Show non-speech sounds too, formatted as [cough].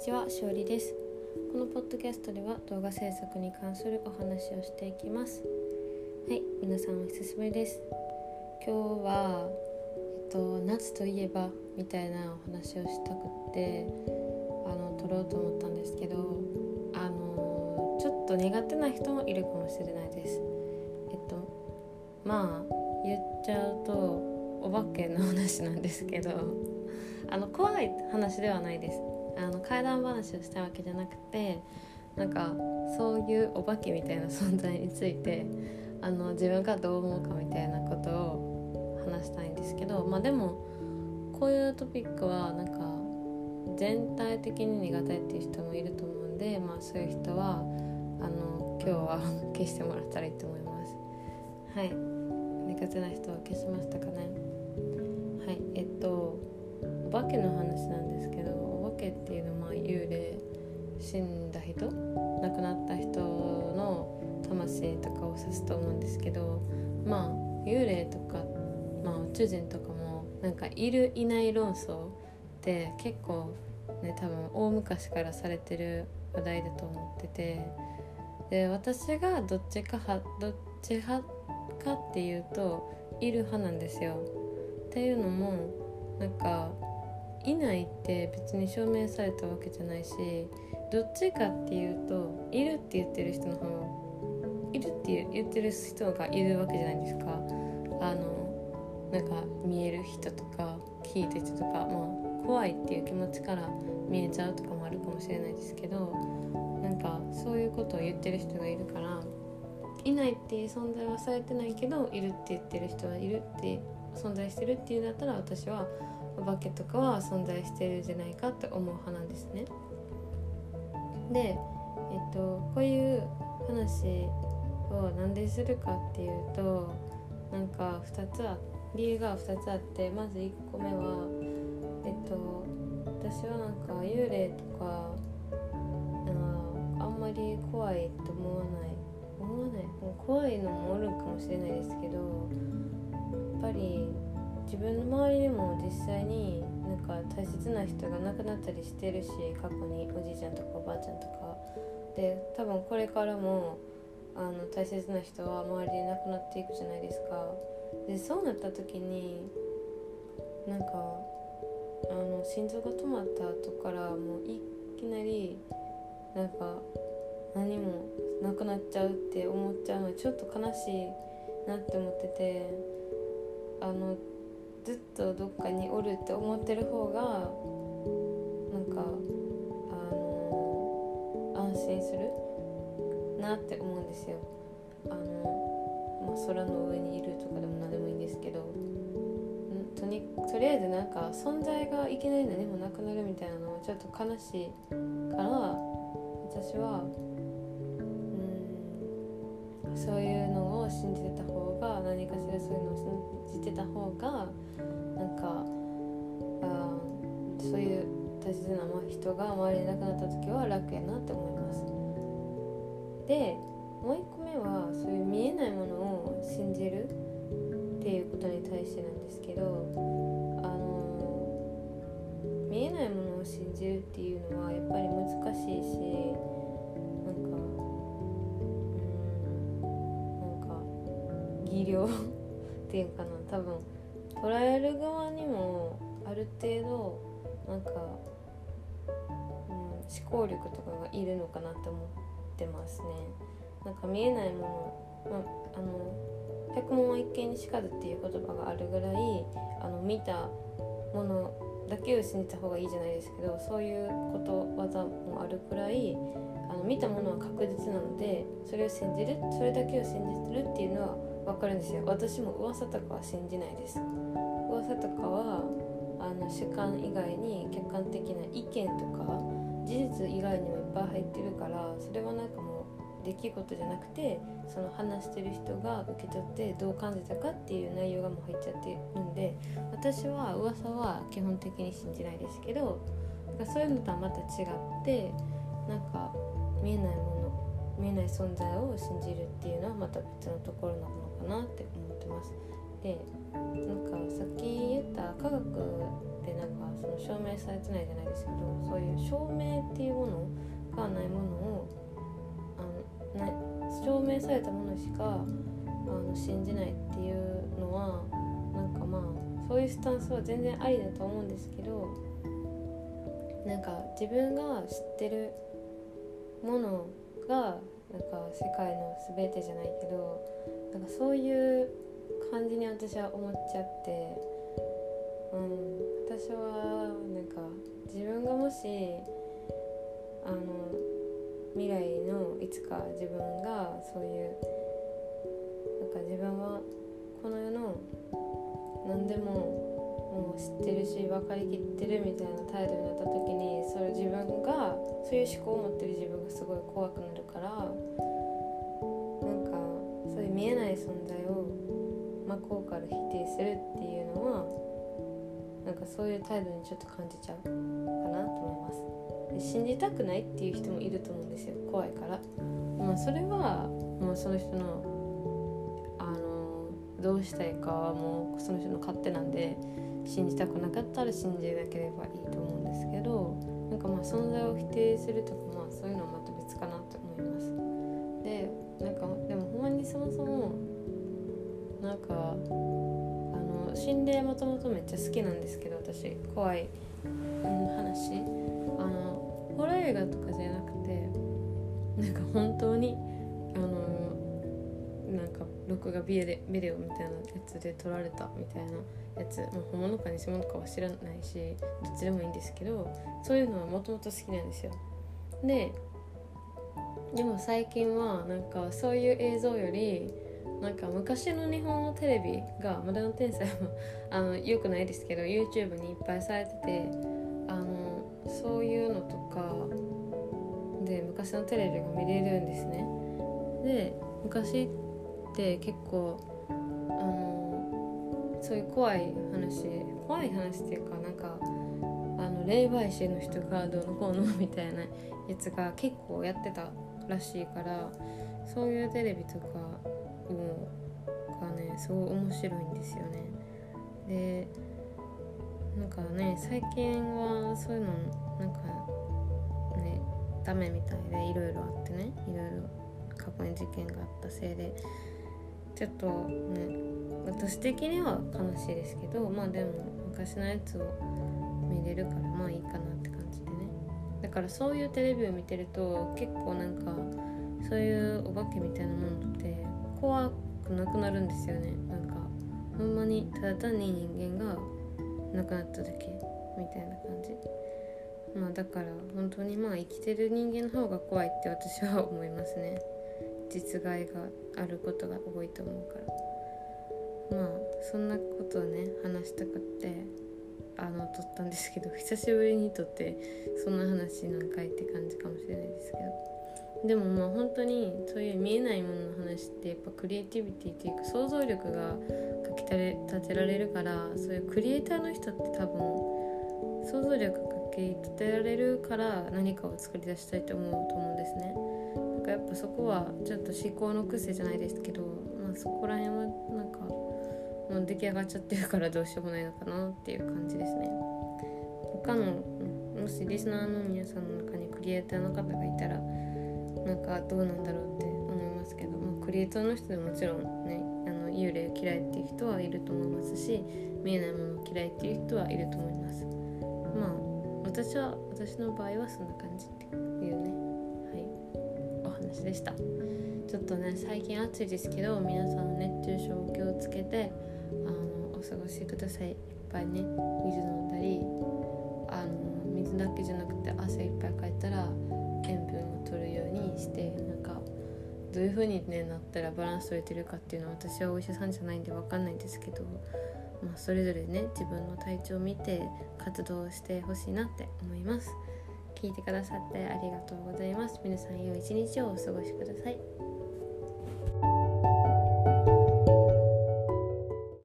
ちは、しおりです。このポッドキャストでは動画制作に関するお話をしていきます。はい、皆さんお久しぶりです。今日は、えっと、夏といえばみたいなお話をしたくって、あの、撮ろうと思ったんですけど、あの、ちょっと苦手な人もいるかもしれないです。えっと、まあ、言っちゃうと、お化けの話なんですけど、あの怖い話ではないです怪談話をしたわけじゃなくてなんかそういうお化けみたいな存在についてあの自分がどう思うかみたいなことを話したいんですけどまあでもこういうトピックはなんか全体的に苦手っていう人もいると思うんでまあそういう人はあの今日は [laughs] 消してもらったらいいと思います。はい。苦手な人は消しましたかね。はい。えっとお化けの話なんですけどお化けっていうのは幽霊死んだ人亡くなった人の魂とかを指すと思うんですけどまあ幽霊とか、まあ、宇宙人とかもなんかいるいない論争って結構ね多分大昔からされてる話題だと思っててで私がどっちかはどっち派かっていうといる派なんですよ。っていうのもなんかいないって別に証明されたわけじゃないしどっちかっていうといるって言ってる人の方いるって言ってる人がいるわけじゃないですか。あのなんか見える人とか聞いた人とか、まあ、怖いっていう気持ちから見えちゃうとかもあるかもしれないですけどなんかそういうことを言ってる人がいるからいないっていう存在はされてないけどいるって言ってる人はいるって存在してるっていうんだったら私はお化けとかは存在してるんじゃないかって思う派なんですね。で、えっと、こういう話をなんでするかっていうとなんか2つあ理由が2つあってまず1個目はえっと私はなんか幽霊とかああんまり怖いと思わない思わない？もう怖いのもおるかもしれないですけどやっぱり自分の周りでも実際になんか大切な人が亡くなったりしてるし過去におじいちゃんとかおばあちゃんとか。で多分これからもあの大切な人は周りで亡くなっていくじゃないですか。でそうなった時になんかあの心臓が止まった後からもういきなりなんか何もなくなっちゃうって思っちゃうのはちょっと悲しいなって思っててあのずっとどっかにおるって思ってる方がなんかあの安心するなって思うんですよ。あの、まあ、空の上にいるとかでも何でもいいんですけど。とにとりあえずなんか存在がいきなり何もなくなるみたいなのはちょっと悲しいから私はうんそういうの信じてた方が何かしらそういうのを信じてた方がなんかあそういう大切な人が周りに亡くなった時は楽やなって思います。でもう一個目はそういう見えないものを信じるっていうことに対してなんですけどあの見えないものを信じるっていうのはやっぱり難しいし技量っていうかな多分捉える側にもある程度なんか、うん、思考力とかがいるのかなって思ってますね。なんか見えないもの、まあ、の百問は一見にしかずっていう言葉があるぐらいあの見たものだけを信じた方がいいじゃないですけどそういうことわざもあるくらいあの見たものは確実なのでそれを信じるそれだけを信じてるっていうのは分かるんですよ。私も噂とかは信じないです。噂とかはあの主観以外に客観的な意見とか事実以外にもいっぱい入ってるからそれはなんかもう出来事じゃなくてその話してる人が受け取ってどう感じたかっていう内容がもう入っちゃってるんで私は噂は基本的に信じないですけどそういうのとはまた違ってなんか見えないもの見えない存在を信じるっていうのはまた別のところなのかなって思ってます。でなんかさっき言った科学でなんかその証明されてないじゃないですけどそういう証明っていうものがないものをあの、ね、証明されたものしかあの信じないっていうのはなんかまあそういうスタンスは全然ありだと思うんですけどなんか自分が知ってるものがなんか世界の全てじゃないけどなんかそういう感じに私は思っちゃって、うん、私はなんか自分がもしあの未来のいつか自分がそういうなんか自分はこの世の何でももう知ってるし分かりきってるみたいな態度になった時にそれ自分がそういう思考を持ってる自分がすごい怖くなるから見えない存在を真っ向から否定するっていうのはなんかそういう態度にちょっと感じちゃうかなと思います。信じたくないっていう人もいると思うんですよ怖いから。まあそれはもうその人のあのどうしたいかはもうその人の勝手なんで信じたくなかったら信じなければいいと思うんですけどなんかまあ存在を否定するとか心霊もともとめっちゃ好きなんですけど私怖い、うん、話。あのホラー映画とかじゃなくてなんか本当にあのなんか録画ビデビデオみたいなやつで撮られたみたいなやつ、まあ、本物か偽物かは知らないしどっちでもいいんですけどそういうのはもともと好きなんですよ。ででも最近はなんかそういう映像よりなんか昔の日本のテレビが「無駄の天才も」あのよくないですけど YouTube にいっぱいされててあのそういうのとかで昔のテレビが見れるんですね。で昔って結構あのそういう怖い話怖い話っていうかなんかあの霊媒師の人がどうのこうのみたいなやつが結構やってたらしいからそういうテレビとかもがねすごい面白いんですよね。でなんかね最近はそういうのなんかねダメみたいでいろいろあってねいろいろ過去に事件があったせいでちょっとね私的には悲しいですけどまあでも昔のやつを見れるからまあいいかなって感じでねだからそういうテレビを見てると結構なんかそういうお化けみたいなものって怖くなくなるんですよね。なんかほんまにただ単に人間が亡くなっただけみたいな感じ。まあだから本当にまあ生きてる人間の方が怖いって私は思いますね。実害があることが多いと思うから。まあそんなことをね話したくってあの撮ったんですけど久しぶりに撮ってそんな話何回って感じかもしれないですけど。でもまあ本当にそういう見えないものの話ってやっぱクリエイティビティっていうか想像力がかき立てられるからそういうクリエイターの人って多分想像力かき立てられるから何かを作り出したいと思うと思うんですね。なんかやっぱそこはちょっと思考の癖じゃないですけど、まあ、そこら辺はなんかもう出来上がっちゃってるからどうしようもないのかなっていう感じですね他のもしリスナーの皆さんの中にクリエイターの方がいたらなんかどうなんだろうって思いますけど、まあ、クリエイターの人でもちろんねあの幽霊嫌いっていう人はいると思いますし見えないもの嫌いっていう人はいると思います。まあ私は私の場合はそんな感じっていうね。はい。お話でした。ちょっとね最近暑いですけど皆さん熱中症を気をつけてあのお過ごしください。いっぱいね水飲んだりあの水だけじゃなくて汗いっぱいかいたら塩分を取るようにしてなんかどういう風にねなったらバランス取れてるかっていうのは私はお医者さんじゃないんで分かんないんですけど、まあ、それぞれね自分の体調を見て活動してほしいなって思います。聞いてくださってありがとうございます皆さん良い一日をお過ごしください